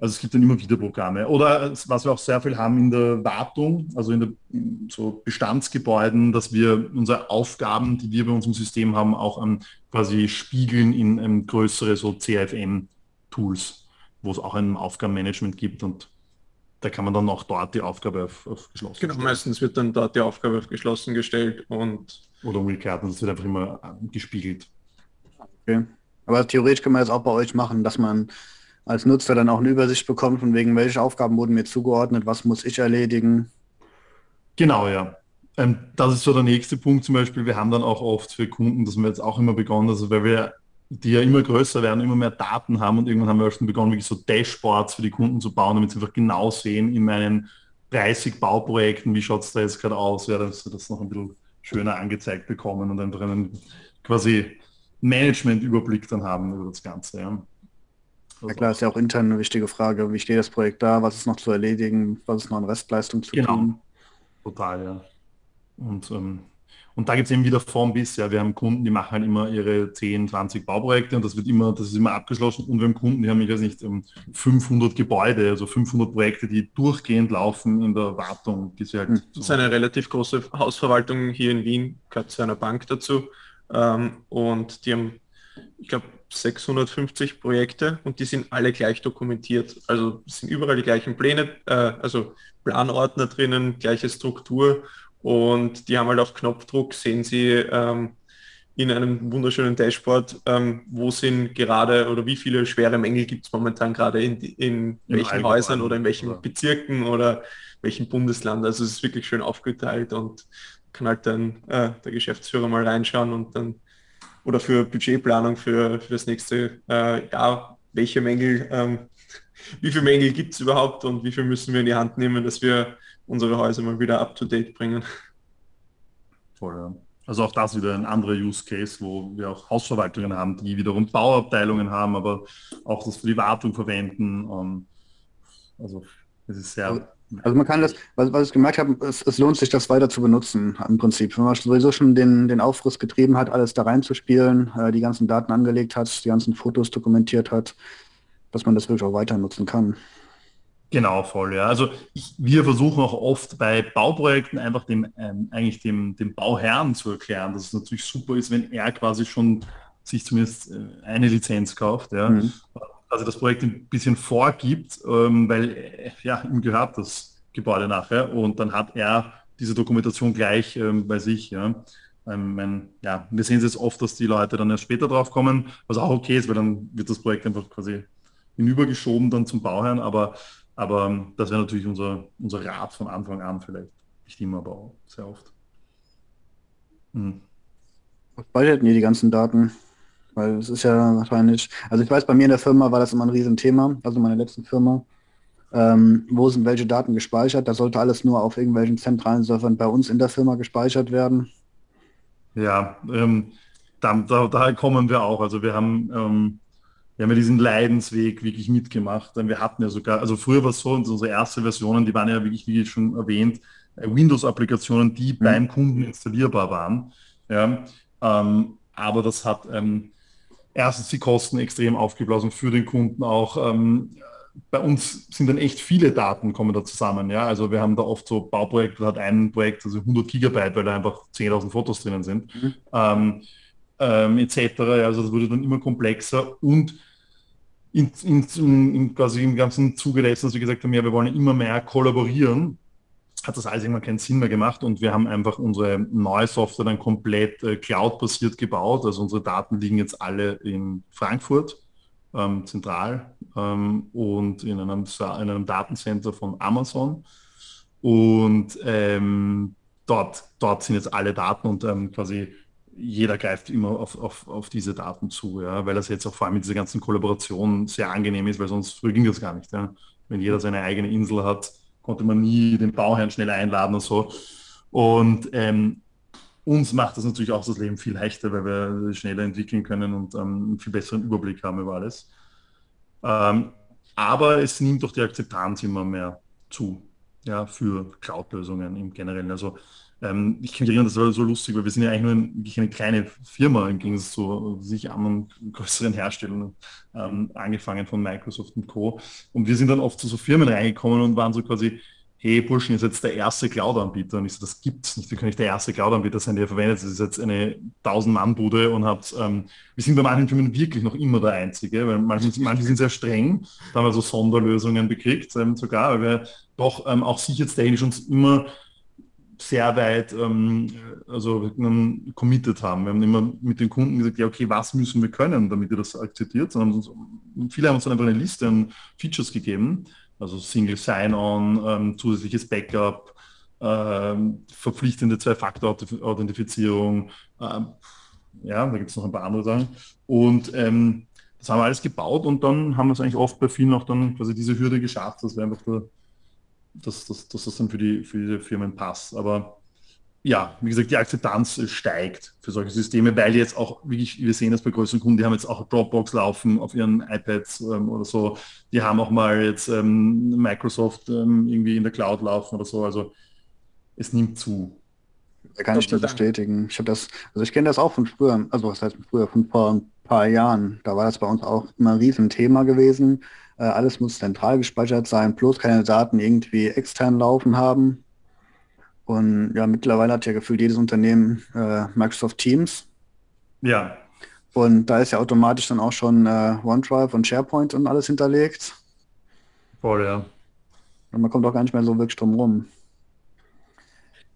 also es gibt dann immer wieder Programme. Oder was wir auch sehr viel haben in der Wartung, also in, der, in so Bestandsgebäuden, dass wir unsere Aufgaben, die wir bei unserem System haben, auch an quasi spiegeln in ähm, größere so CFM-Tools, wo es auch ein Aufgabenmanagement gibt und da kann man dann auch dort die Aufgabe auf, auf geschlossen Genau, stellen. meistens wird dann dort die Aufgabe auf geschlossen gestellt und oder umgekehrt, das wird einfach immer gespiegelt. Okay. Aber theoretisch kann man das auch bei euch machen, dass man als Nutzer dann auch eine Übersicht bekommt, von wegen welche Aufgaben wurden mir zugeordnet, was muss ich erledigen. Genau, ja. Ähm, das ist so der nächste Punkt zum Beispiel. Wir haben dann auch oft für Kunden, dass wir jetzt auch immer begonnen, also weil wir die ja immer größer werden, immer mehr Daten haben und irgendwann haben wir auch schon begonnen, wirklich so Dashboards für die Kunden zu bauen, damit sie einfach genau sehen in meinen 30 Bauprojekten, wie schaut es da jetzt gerade aus, ja, dass sie das noch ein bisschen schöner angezeigt bekommen und einfach einen quasi Management-Überblick dann haben über das Ganze. Ja. Ja klar, ist ja auch intern eine wichtige Frage. Wie steht das Projekt da? Was ist noch zu erledigen? Was ist noch an Restleistung zu genau. tun? Total, ja. Und, ähm, und da gibt es eben wieder Form bis, ja. Wir haben Kunden, die machen halt immer ihre 10, 20 Bauprojekte und das wird immer, das ist immer abgeschlossen. Und wir haben Kunden, die haben, ich weiß nicht, 500 ähm, Gebäude, also 500 Projekte, die durchgehend laufen in der Wartung. Die halt hm. Das ist eine relativ große Hausverwaltung hier in Wien, gehört zu einer Bank dazu. Ähm, und die haben, ich glaube, 650 Projekte und die sind alle gleich dokumentiert. Also sind überall die gleichen Pläne, äh, also Planordner drinnen, gleiche Struktur und die haben halt auf Knopfdruck, sehen Sie ähm, in einem wunderschönen Dashboard, ähm, wo sind gerade oder wie viele schwere Mängel gibt es momentan gerade in, in welchen Häusern oder in welchen oder? Bezirken oder welchem Bundesland. Also es ist wirklich schön aufgeteilt und kann halt dann äh, der Geschäftsführer mal reinschauen und dann oder für Budgetplanung für, für das nächste äh, Jahr, welche Mängel, ähm, wie viele Mängel gibt es überhaupt und wie viel müssen wir in die Hand nehmen, dass wir unsere Häuser mal wieder up-to-date bringen. Voll, ja. Also auch das wieder ein anderer Use Case, wo wir auch Hausverwaltungen haben, die wiederum Bauabteilungen haben, aber auch das für die Wartung verwenden. Um, ähm, also es ist sehr also man kann das, was, was ich gemerkt habe, es, es, lohnt sich, das weiter zu benutzen im Prinzip. Wenn man sowieso schon den, den Aufriss getrieben hat, alles da reinzuspielen, äh, die ganzen Daten angelegt hat, die ganzen Fotos dokumentiert hat, dass man das wirklich auch weiter nutzen kann. Genau, voll, ja. Also ich, wir versuchen auch oft bei Bauprojekten einfach dem, ähm, eigentlich dem, dem Bauherrn zu erklären, dass es natürlich super ist, wenn er quasi schon sich zumindest äh, eine Lizenz kauft, ja. Mhm also das Projekt ein bisschen vorgibt, ähm, weil äh, ja, ihm gehört das Gebäude nachher und dann hat er diese Dokumentation gleich ähm, bei sich. Ja. Ähm, mein, ja, wir sehen es jetzt oft, dass die Leute dann erst später drauf kommen, was auch okay ist, weil dann wird das Projekt einfach quasi hinübergeschoben dann zum Bauherrn, aber, aber ähm, das wäre natürlich unser, unser Rat von Anfang an vielleicht. Nicht immer, aber auch sehr oft. Hm. Was speichert ihr die ganzen Daten? Weil es ist ja wahrscheinlich, also ich weiß, bei mir in der Firma war das immer ein Riesenthema, also meine letzten Firma. Ähm, wo sind welche Daten gespeichert? Da sollte alles nur auf irgendwelchen zentralen Servern bei uns in der Firma gespeichert werden. Ja, ähm, da, da, da, kommen wir auch. Also wir haben, ähm, wir haben ja diesen Leidensweg wirklich mitgemacht. Wir hatten ja sogar, also früher war es so, unsere erste Versionen, die waren ja wirklich, wie schon erwähnt, äh, Windows-Applikationen, die mhm. beim Kunden installierbar waren. Ja, ähm, aber das hat ähm, erstens die Kosten extrem aufgeblasen für den Kunden auch. Ähm, bei uns sind dann echt viele Daten kommen da zusammen. Ja? Also wir haben da oft so Bauprojekte, hat ein Projekt, also 100 Gigabyte, weil da einfach 10.000 Fotos drinnen sind, mhm. ähm, ähm, etc. Also das wurde dann immer komplexer und in, in, in, quasi im ganzen Zuge dessen, dass wir gesagt haben, ja, wir wollen immer mehr kollaborieren, hat das alles irgendwann keinen Sinn mehr gemacht und wir haben einfach unsere neue Software dann komplett äh, cloud-basiert gebaut. Also unsere Daten liegen jetzt alle in Frankfurt ähm, zentral ähm, und in einem, in einem Datencenter von Amazon. Und ähm, dort, dort sind jetzt alle Daten und ähm, quasi jeder greift immer auf, auf, auf diese Daten zu, ja, weil das jetzt auch vor allem mit dieser ganzen Kollaboration sehr angenehm ist, weil sonst früher ging das gar nicht. Ja. Wenn jeder seine eigene Insel hat, konnte man nie den Bauherrn schnell einladen und so. Und ähm, uns macht das natürlich auch das Leben viel leichter, weil wir schneller entwickeln können und ähm, einen viel besseren Überblick haben über alles. Ähm, aber es nimmt doch die Akzeptanz immer mehr zu, ja, für Cloud-Lösungen im Generellen. Also ähm, ich kann mich erinnern, das war so lustig, weil wir sind ja eigentlich nur ein, eine kleine Firma im Gegensatz zu sich anderen <laughs> größeren Herstellern, ähm, angefangen von Microsoft und Co. Und wir sind dann oft zu so Firmen reingekommen und waren so quasi, hey Burschen, ihr seid jetzt der erste Cloud-Anbieter. Und ich so, das gibt's nicht. Wir können nicht der erste Cloud-Anbieter sein, der verwendet. Das ist jetzt eine 1000-Mann-Bude und habt, ähm, wir sind bei manchen Firmen wirklich noch immer der Einzige, weil manche, manche sind sehr streng. Da haben wir so Sonderlösungen bekriegt, ähm, sogar, weil wir doch ähm, auch sicherheitstechnisch uns immer sehr weit ähm, also ähm, committed haben. Wir haben immer mit den Kunden gesagt, ja, okay, was müssen wir können, damit ihr das akzeptiert? Sondern viele haben uns dann einfach eine Liste an Features gegeben also Single Sign-On, ähm, zusätzliches Backup, ähm, verpflichtende Zwei-Faktor-Authentifizierung, ähm, ja, da gibt es noch ein paar andere Sachen. Und ähm, das haben wir alles gebaut und dann haben wir es eigentlich oft bei vielen auch dann quasi diese Hürde geschafft, dass wir einfach da, dass, dass, dass das dann für die, für diese Firmen passt. Aber ja, wie gesagt, die Akzeptanz steigt für solche Systeme, weil jetzt auch wirklich, wir sehen das bei größeren Kunden, die haben jetzt auch Dropbox laufen auf ihren iPads ähm, oder so. Die haben auch mal jetzt ähm, Microsoft ähm, irgendwie in der Cloud laufen oder so. Also es nimmt zu. Da kann ich nur bestätigen. Ich habe das, also ich kenne das auch von früher, also was heißt früher, von vor ein paar Jahren. Da war das bei uns auch immer ein Riesenthema gewesen. Äh, alles muss zentral gespeichert sein, bloß keine Daten irgendwie extern laufen haben. Und ja, mittlerweile hat ja gefühlt jedes Unternehmen äh, Microsoft Teams. Ja. Und da ist ja automatisch dann auch schon äh, OneDrive und SharePoint und alles hinterlegt. Voll, ja. Und man kommt auch gar nicht mehr so wirklich drum rum.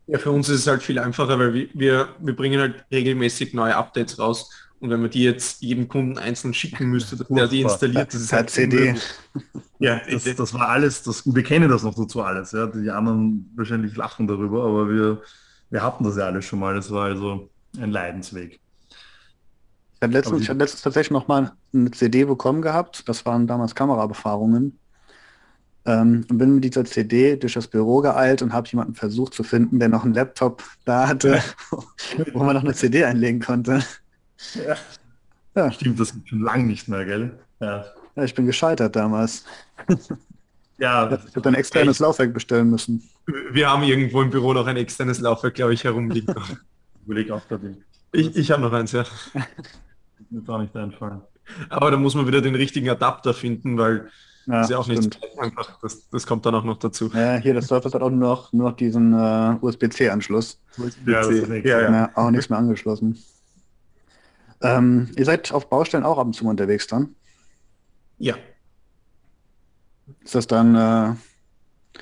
Ja, für uns ist es halt viel einfacher, weil wir, wir bringen halt regelmäßig neue Updates raus und wenn man die jetzt jedem Kunden einzeln schicken müsste, dass der die installiert, das ist halt CD. Ja, das, das, war alles, das, wir kennen das noch dazu alles. Ja. Die anderen wahrscheinlich lachen darüber, aber wir, wir hatten das ja alles schon mal. Das war also ein Leidensweg. Ich hatte letztens, ich hatte letztens tatsächlich noch mal eine CD bekommen gehabt. Das waren damals Kamerabefahrungen. Ähm, und bin mit dieser CD durch das Büro geeilt und habe jemanden versucht zu finden, der noch einen Laptop da hatte, <laughs> wo man noch eine CD einlegen konnte. Ja. ja. Stimmt, das schon lange nicht mehr, gell? Ja. ja ich bin gescheitert damals. <laughs> Ja, ich habe ein externes Laufwerk bestellen müssen. Wir haben irgendwo im Büro noch ein externes Laufwerk, glaube ich, herumliegen. <laughs> Überleg auch. Ich, ich habe noch eins, ja. <laughs> Mir gar nicht einfallen. Aber da muss man wieder den richtigen Adapter finden, weil ja, das ist ja auch nicht einfach. Das, das, kommt dann auch noch dazu. Ja, hier, das Surface hat auch nur noch, nur noch diesen äh, USB-C-Anschluss. USB ja, ja, ja. auch nichts mehr angeschlossen. Ähm, ihr seid auf Baustellen auch ab und zu unterwegs dann? Ja. Ist das dann äh,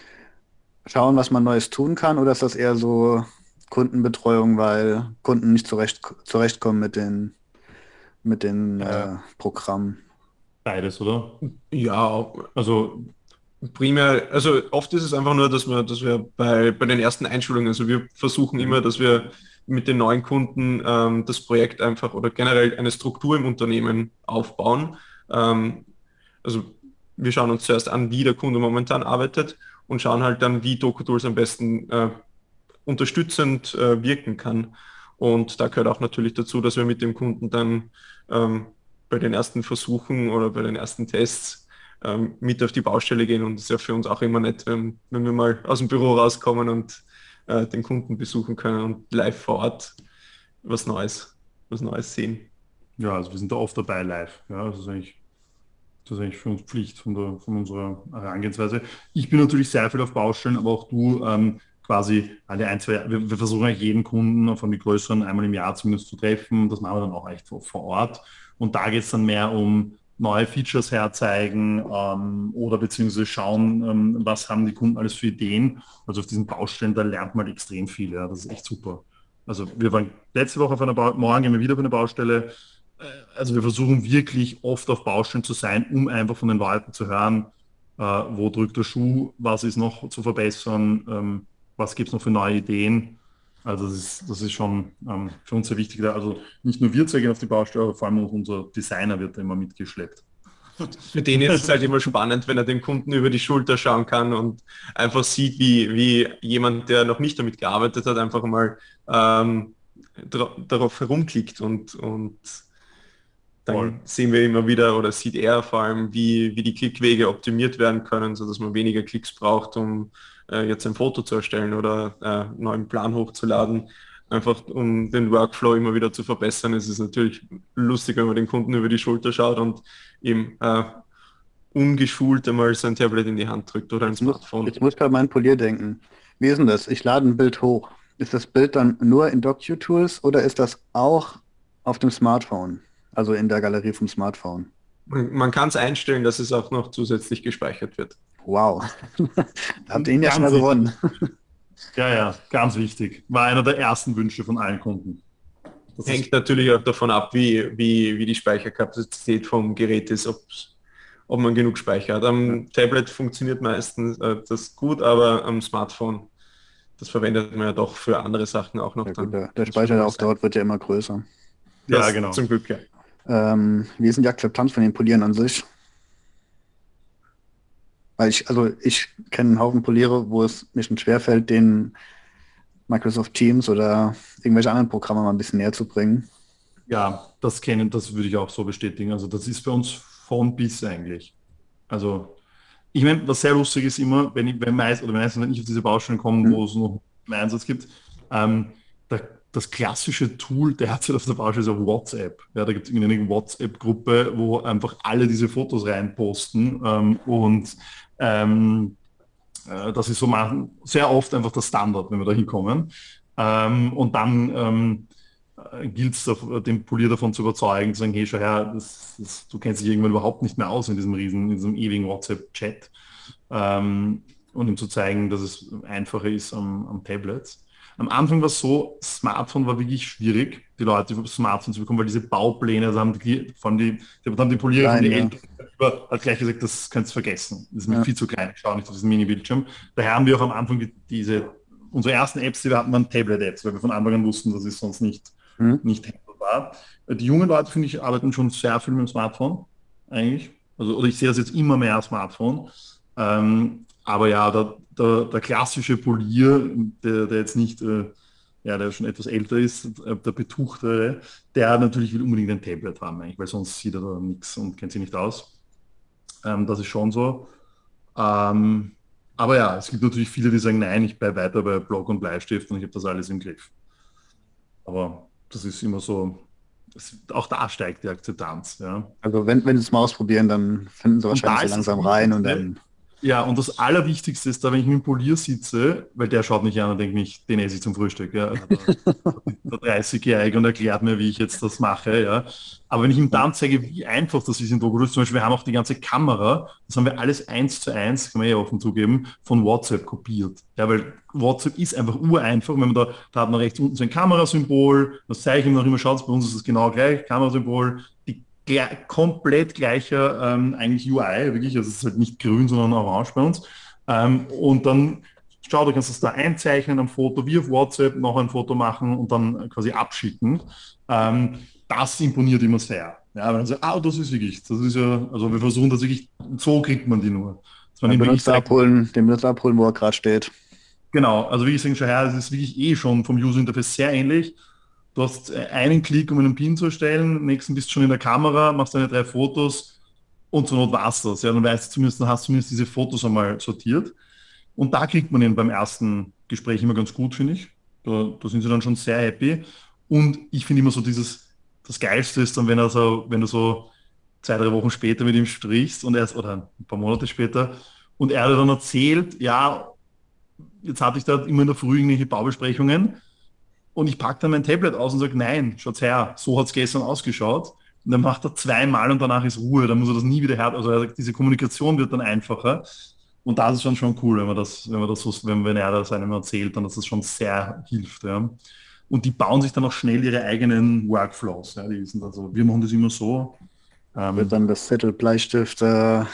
schauen, was man Neues tun kann, oder ist das eher so Kundenbetreuung, weil Kunden nicht zurecht, zurechtkommen mit den, mit den äh, Programmen? Beides, oder? Ja, also primär, also oft ist es einfach nur, dass wir, dass wir bei, bei den ersten Einschulungen, also wir versuchen immer, dass wir mit den neuen Kunden ähm, das Projekt einfach oder generell eine Struktur im Unternehmen aufbauen. Ähm, also wir schauen uns zuerst an, wie der Kunde momentan arbeitet und schauen halt dann, wie DokuTools am besten äh, unterstützend äh, wirken kann. Und da gehört auch natürlich dazu, dass wir mit dem Kunden dann ähm, bei den ersten Versuchen oder bei den ersten Tests ähm, mit auf die Baustelle gehen. Und das ist ja für uns auch immer nett, wenn, wenn wir mal aus dem Büro rauskommen und äh, den Kunden besuchen können und live vor Ort was Neues, was Neues sehen. Ja, also wir sind da oft dabei live. Ja, das ist eigentlich, das ist eigentlich für uns Pflicht von, der, von unserer Herangehensweise. Ich bin natürlich sehr viel auf Baustellen, aber auch du ähm, quasi alle ein, zwei, wir, wir, versuchen eigentlich jeden Kunden von den größeren einmal im Jahr zumindest zu treffen. Das machen wir dann auch echt vor, vor Ort. Und da geht es dann mehr um neue Features herzeigen ähm, oder beziehungsweise schauen, ähm, was haben die Kunden alles für Ideen. Also auf diesen Baustellen, da lernt man extrem viel. Ja. Das ist echt super. Also wir waren letzte Woche auf einer Baustelle, morgen gehen wir wieder auf eine Baustelle. also wir versuchen wirklich oft auf Baustellen zu sein, um einfach von den Leuten zu hören, äh, wo drückt der Schuh, was ist noch zu verbessern, ähm, was gibt es noch für neue Ideen. Also das ist, das ist schon ähm, für uns sehr wichtig. Also nicht nur wir zeigen auf die Baustelle, aber vor allem auch unser Designer wird immer mitgeschleppt. Für den ist es halt immer spannend, wenn er den Kunden über die Schulter schauen kann und einfach sieht, wie, wie jemand, der noch nicht damit gearbeitet hat, einfach mal ähm, darauf herumklickt und, und dann Voll. sehen wir immer wieder oder sieht er vor allem, wie, wie die Klickwege optimiert werden können, sodass man weniger Klicks braucht, um äh, jetzt ein Foto zu erstellen oder äh, einen neuen Plan hochzuladen. Einfach um den Workflow immer wieder zu verbessern. Es ist natürlich lustig, wenn man den Kunden über die Schulter schaut und ihm äh, ungeschult einmal sein Tablet in die Hand drückt oder ein Smartphone. Jetzt muss gerade mein Polier denken. Wie ist denn das? Ich lade ein Bild hoch. Ist das Bild dann nur in DocuTools oder ist das auch auf dem Smartphone? Also in der Galerie vom Smartphone? Man, man kann es einstellen, dass es auch noch zusätzlich gespeichert wird. Wow. <laughs> Habt ihr ihn ja schon mal gewonnen. <laughs> Ja, ja, ganz wichtig. War einer der ersten Wünsche von allen Kunden. Das Hängt natürlich auch davon ab, wie, wie, wie die Speicherkapazität vom Gerät ist, ob man genug Speicher hat. Am Tablet funktioniert meistens äh, das gut, aber am Smartphone, das verwendet man ja doch für andere Sachen auch noch. Ja, dann. Der, der Speicher auf dort wird ja immer größer. Das ja, genau. Zum Glück, ja. Ähm, wie ist denn die Akzeptanz von den Polieren an sich? Weil ich, also ich kenne einen Haufen Poliere, wo es mir schon schwerfällt, den Microsoft Teams oder irgendwelche anderen Programme mal ein bisschen näher zu bringen. Ja, das kennen, das würde ich auch so bestätigen. Also das ist bei uns von bis eigentlich. Also ich meine, was sehr lustig ist immer, wenn ich, wenn meist, oder meistens, wenn ich auf diese Baustellen komme, mhm. wo es noch einen Einsatz gibt, ähm, da das klassische Tool derzeit auf der Baustelle ist auf WhatsApp. Ja, da gibt es eine WhatsApp-Gruppe, wo einfach alle diese Fotos reinposten ähm, und ähm, äh, das ist so mal sehr oft einfach der Standard, wenn wir da hinkommen. Ähm, und dann ähm, äh, gilt es, den Polier davon zu überzeugen, zu sagen, hey, schau her, das, das, du kennst dich irgendwann überhaupt nicht mehr aus in diesem riesen, in diesem ewigen WhatsApp-Chat. Ähm, und ihm zu zeigen, dass es einfacher ist am, am Tablet. Am Anfang war es so, Smartphone war wirklich schwierig, die Leute über Smartphone zu bekommen, weil diese Baupläne, also haben die, vor allem die, die, haben die Polierer von die Eltern hat gleich gesagt, das könnt ihr vergessen. Das ist mir ja. viel zu klein, ich schaue nicht auf diesen Mini-Bildschirm. Daher haben wir auch am Anfang die, diese, unsere ersten Apps, die wir hatten, waren Tablet-Apps, weil wir von Anfang an wussten, das ist sonst nicht, mhm. nicht handelbar. Die jungen Leute, finde ich, arbeiten schon sehr viel mit dem Smartphone, eigentlich. Also, oder ich sehe das jetzt immer mehr Smartphone. Ähm, aber ja, der, der, der klassische Polier, der, der jetzt nicht, äh, ja, der schon etwas älter ist, äh, der Betuchtere, der natürlich will unbedingt ein Tablet haben, eigentlich, weil sonst sieht er da nichts und kennt sich nicht aus. Ähm, das ist schon so. Ähm, aber ja, es gibt natürlich viele, die sagen, nein, ich bleibe weiter bei Block und Bleistift und ich habe das alles im Griff. Aber das ist immer so, das, auch da steigt die Akzeptanz. Ja. Also wenn, wenn sie es mal ausprobieren, dann finden sie wahrscheinlich langsam rein und dann ja, und das Allerwichtigste ist da, wenn ich mit dem Polier sitze, weil der schaut mich an und denkt mich, den esse ich zum Frühstück. Ja. Der 30-Jährige und erklärt mir, wie ich jetzt das mache. Ja. Aber wenn ich ihm dann zeige, wie einfach das ist in Drogerus, zum Beispiel, wir haben auch die ganze Kamera, das haben wir alles eins zu eins, kann man ja offen zugeben, von WhatsApp kopiert. Ja, weil WhatsApp ist einfach ureinfach. Wenn man da, da hat man rechts unten so ein Kamerasymbol, das zeige ich ihm noch immer, schaut, bei uns ist es genau gleich, Kamerasymbol, komplett gleicher ähm, eigentlich UI, wirklich, also es ist halt nicht grün, sondern orange bei uns. Ähm, und dann schau, du kannst das da einzeichnen am Foto, wie auf WhatsApp, noch ein Foto machen und dann quasi abschicken. Ähm, das imponiert immer sehr. Ja, weil sagt, ah, das ist wirklich, das ist ja, also wir versuchen das wirklich, so kriegt man die nur. Dass man den Benutzer abholen, den Benutzer abholen, wo er gerade steht. Genau, also wie ich sage, schon, ja, das ist wirklich eh schon vom User Interface sehr ähnlich. Du hast äh, einen Klick, um einen Pin zu erstellen, nächsten bist du schon in der Kamera, machst deine drei Fotos und zur Not war es das. Ja, dann weißt du zumindest, dann hast du zumindest diese Fotos einmal sortiert. Und da kriegt man ihn beim ersten Gespräch immer ganz gut, finde ich. Da, da, sind sie dann schon sehr happy. Und ich finde immer so dieses, das Geilste ist dann, wenn er so, wenn du so zwei, drei Wochen später mit ihm sprichst und erst, oder ein paar Monate später, und er dann erzählt, ja, jetzt hatte ich da immer in der Früh irgendwelche Baubesprechungen und ich packe dann mein Tablet aus und sage, nein, schaut her, so hat es gestern ausgeschaut. Und dann macht er zweimal und danach ist Ruhe, dann muss er das nie wieder her. Also diese Kommunikation wird dann einfacher. Und das ist schon schon cool, wenn man das, wenn man das so, wenn, wenn er das einem erzählt, dann dass das schon sehr hilft. Ja. und die bauen sich dann auch schnell ihre eigenen Workflows. Ja, die sind also, wir machen das immer so. Ähm, Wird dann das Zettel Bleistift äh,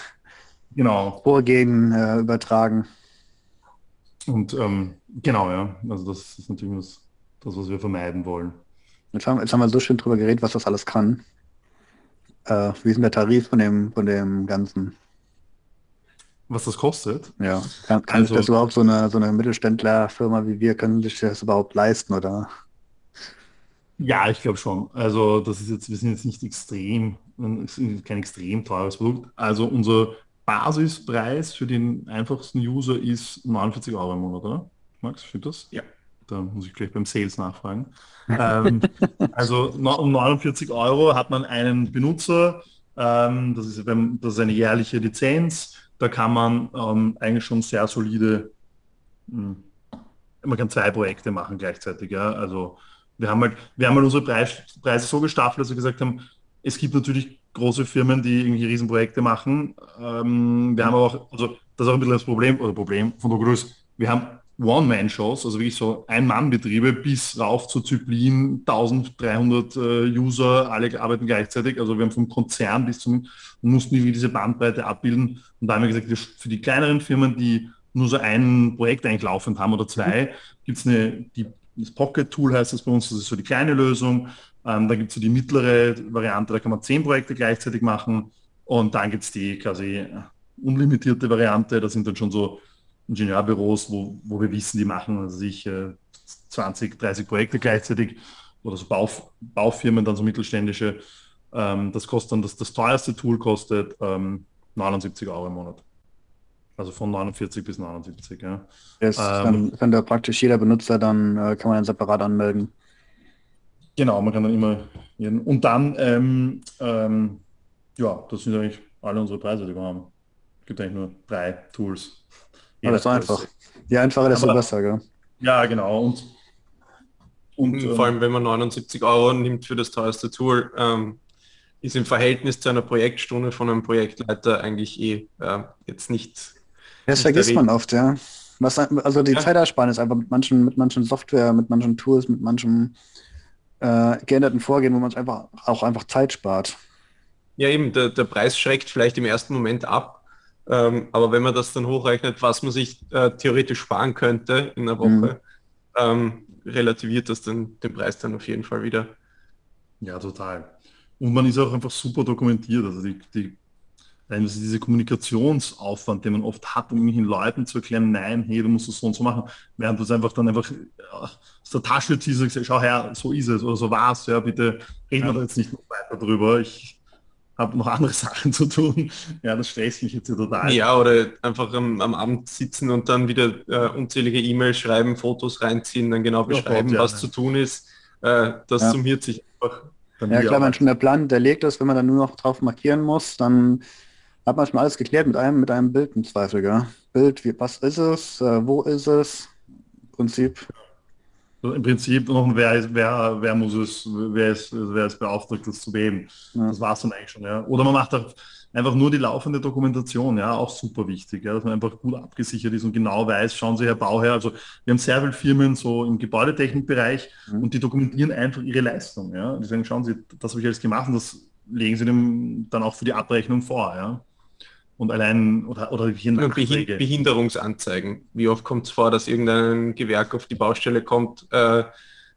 genau. Vorgehen äh, übertragen. Und ähm, genau, ja, also das ist natürlich das, das, was wir vermeiden wollen. Jetzt haben, jetzt haben wir so schön drüber geredet, was das alles kann. Äh, wie ist denn der Tarif von dem, von dem Ganzen? Was das kostet? Ja, kann, kann also, sich das überhaupt so eine, so eine Mittelständlerfirma wie wir, können sich das überhaupt leisten, oder? Ja, ich glaube schon. Also das ist jetzt, wir sind jetzt nicht extrem, kein extrem teures Produkt. Also unser Basispreis für den einfachsten User ist 49 Euro im Monat, oder? Max, stimmt das? Ja. Da muss ich gleich beim Sales nachfragen. ähm, <laughs> also um 49 Euro hat man einen Benutzer, ähm, das, ist, das ist eine jährliche Lizenz, da kann man ähm, eigentlich schon sehr solide, mh, hm, man kann zwei Projekte machen gleichzeitig. Ja? Also wir haben halt, wir haben halt unsere Preis, Preise so gestaffelt, dass wir gesagt haben, es gibt natürlich große Firmen, die irgendwie Riesenprojekte machen. Ähm, wir haben aber auch, also das ist auch ein bisschen das Problem, oder Problem von der Größe. Wir haben One-Man-Shows, also wirklich so Ein-Mann-Betriebe bis rauf zu Zyplin, 1300 äh, User, alle arbeiten gleichzeitig. Also wir haben vom Konzern bis zum, mussten wir diese Bandbreite abbilden. Und da haben wir gesagt, für die kleineren Firmen, die nur so ein Projekt eigentlich laufend haben oder zwei, gibt es eine, die, das Pocket-Tool heißt das bei uns, das ist so die kleine Lösung. Ähm, da gibt es so die mittlere Variante, da kann man zehn Projekte gleichzeitig machen. Und dann gibt es die quasi unlimitierte Variante, da sind dann schon so Ingenieurbüros, wo, wo wir wissen, die machen also sich 20, 30 Projekte gleichzeitig oder so Bauf, Baufirmen, dann so mittelständische. Ähm, das kostet dann, das, das teuerste Tool kostet ähm, 79 Euro im Monat. Also von 49 bis 79, ja. Yes, ähm, kann, da praktisch jeder Benutzer, dann äh, kann man separat anmelden. Genau, man kann dann immer jeden. Und dann, ähm, ähm, ja, das sind eigentlich alle unsere Preise, die wir haben. Es gibt eigentlich nur drei Tools. Ja, das ist einfach. Je einfacher, desto besser, gell? Ja, genau. Und, und, und vor allem, wenn man 79 Euro nimmt für das teuerste Tool, ähm, ist im Verhältnis zu einer Projektstunde von einem Projektleiter eigentlich eh äh, jetzt nicht. Das vergisst man oft, ja. Was, also die ja. Zeitersparnis einfach mit manchen, mit manchen Software, mit manchen Tools, mit manchen äh, geänderten Vorgehen, wo man es einfach auch einfach Zeit spart. Ja, eben, der, der Preis schreckt vielleicht im ersten Moment ab, ähm, aber wenn man das dann hochrechnet, was man sich äh, theoretisch sparen könnte in einer Woche, mhm. ähm, relativiert das dann den Preis dann auf jeden Fall wieder. Ja, total. Und man ist auch einfach super dokumentiert. Also die, die also diese Kommunikationsaufwand, den man oft hat, um irgendwelchen Leuten zu erklären, nein, hey, du musst es so und so machen, während du es einfach dann einfach aus der Tasche ziehst und sagst, schau her, so ist es oder so war es, ja, bitte reden wir da jetzt nicht noch weiter drüber. Ich habe noch andere <laughs> Sachen zu tun. Ja, das stresst mich jetzt total. Ja, oder einfach am, am Abend sitzen und dann wieder äh, unzählige E-Mails schreiben, Fotos reinziehen, dann genau beschreiben, ja, was ja. zu tun ist. Äh, das ja. summiert sich einfach. Ja, klar, wenn schon der Plan legt ist, wenn man dann nur noch drauf markieren muss, dann hat man schon alles geklärt mit einem, mit einem Bild im Zweifel, gell? Bild, wie, was ist es, äh, wo ist es, Prinzip. Also Im Prinzip noch, wer, wer, wer muss es, wer ist, wer ist beauftragt, das zu beheben. Ja. Das war es dann eigentlich schon, ja. Oder man macht einfach nur die laufende Dokumentation, ja, auch super wichtig, ja, dass man einfach gut abgesichert ist und genau weiß, schauen Sie, Herr Bauherr, also wir haben sehr viele Firmen so im Gebäudetechnikbereich mhm. und die dokumentieren einfach ihre Leistung, ja. Die sagen, schauen Sie, das habe ich alles gemacht und das legen Sie dem dann auch für die Abrechnung vor, ja und allein oder, oder Behinderungsanzeigen. Wie oft kommt es vor, dass irgendein Gewerk auf die Baustelle kommt, äh,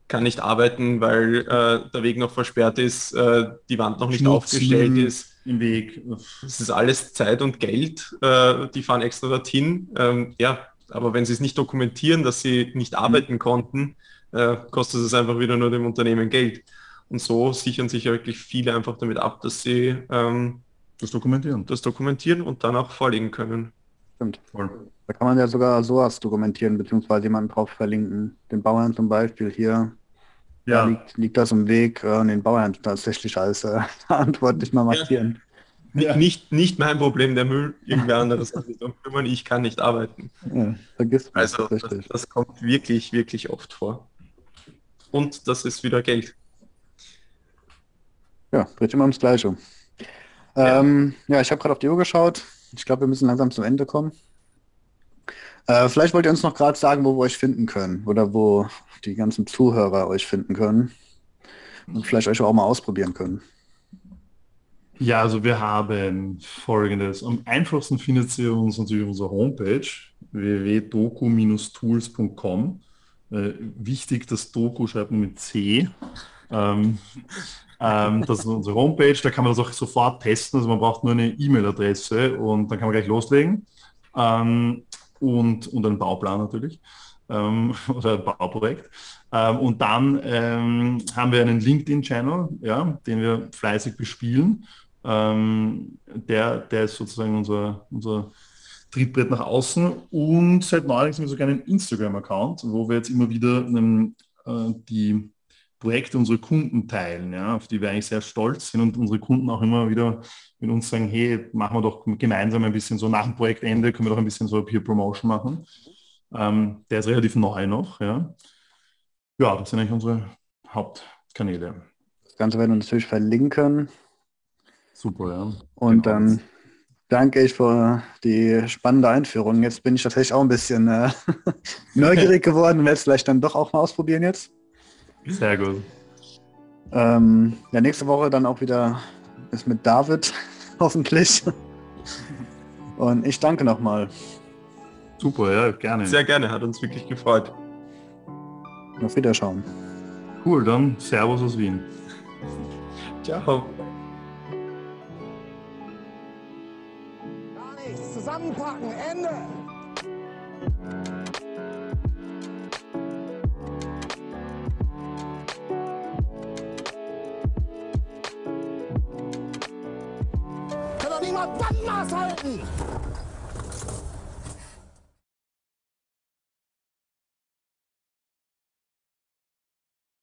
kann nicht arbeiten, weil äh, der Weg noch versperrt ist, äh, die Wand noch nicht Schmutzen aufgestellt ist. Im Weg. Das ist alles Zeit und Geld. Äh, die fahren extra dorthin. Ähm, ja, aber wenn sie es nicht dokumentieren, dass sie nicht arbeiten mhm. konnten, äh, kostet es einfach wieder nur dem Unternehmen Geld. Und so sichern sich wirklich viele einfach damit ab, dass sie ähm, das dokumentieren. Das dokumentieren und dann auch vorlegen können. Stimmt. Voll. Da kann man ja sogar sowas dokumentieren, beziehungsweise jemanden drauf verlinken. Den Bauern zum Beispiel hier. Ja. Da liegt, liegt das im Weg äh, und den Bauern tatsächlich als äh, <laughs> verantwortlich mal markieren. Ja. Nicht, nicht mein Problem, der Müll, irgendwer anderes kann sich darum kümmern, ich kann nicht arbeiten. Ja, vergiss also das, das kommt wirklich, wirklich oft vor. Und das ist wieder Geld. Ja, dreht immer ums Gleiche. Ähm, ja. ich habe gerade auf die Uhr geschaut. Ich glaube, wir müssen langsam zum Ende kommen. Äh, vielleicht wollt ihr uns noch gerade sagen, wo wir euch finden können oder wo die ganzen Zuhörer euch finden können und vielleicht euch auch mal ausprobieren können. Ja, also wir haben folgendes. Am einfachsten findet ihr uns natürlich auf unserer Homepage www.doku-tools.com. Äh, wichtig, das Doku schreibt man mit C. Ähm, ähm, das ist unsere Homepage, da kann man das auch sofort testen. Also man braucht nur eine E-Mail-Adresse und dann kann man gleich loslegen. Ähm, und, und einen Bauplan natürlich ähm, <laughs> oder ein Bauprojekt. Ähm, und dann ähm, haben wir einen LinkedIn-Channel, ja, den wir fleißig bespielen. Ähm, der, der ist sozusagen unser, unser Trittbrett nach außen. Und seit neulich haben wir sogar einen Instagram-Account, wo wir jetzt immer wieder ähm, äh, die Projekte unserer Kunden teilen, ja, auf die wir eigentlich sehr stolz sind und unsere Kunden auch immer wieder mit uns sagen, hey, machen wir doch gemeinsam ein bisschen so nach dem Projektende, können wir doch ein bisschen so Peer Promotion machen. Ähm, der ist relativ neu noch, ja. Ja, das sind eigentlich unsere Hauptkanäle. Das Ganze werden wir natürlich verlinken. Super, ja. Und Genau. dann danke ich für die spannende Einführung. Jetzt bin ich tatsächlich auch ein bisschen äh, <laughs> neugierig geworden und werde es vielleicht dann doch auch mal ausprobieren jetzt. Sehr gut. Ähm, ja, nächste Woche dann auch wieder ist mit David, <laughs> hoffentlich. Und ich danke nochmal. Super, ja, gerne. Sehr gerne, hat uns wirklich gefreut. Auf Wiederschauen. cool, dann Servus aus Wien. Ciao. Gar nichts. Zusammenpacken. Ende. Kann doch niemand Bandmaß halten.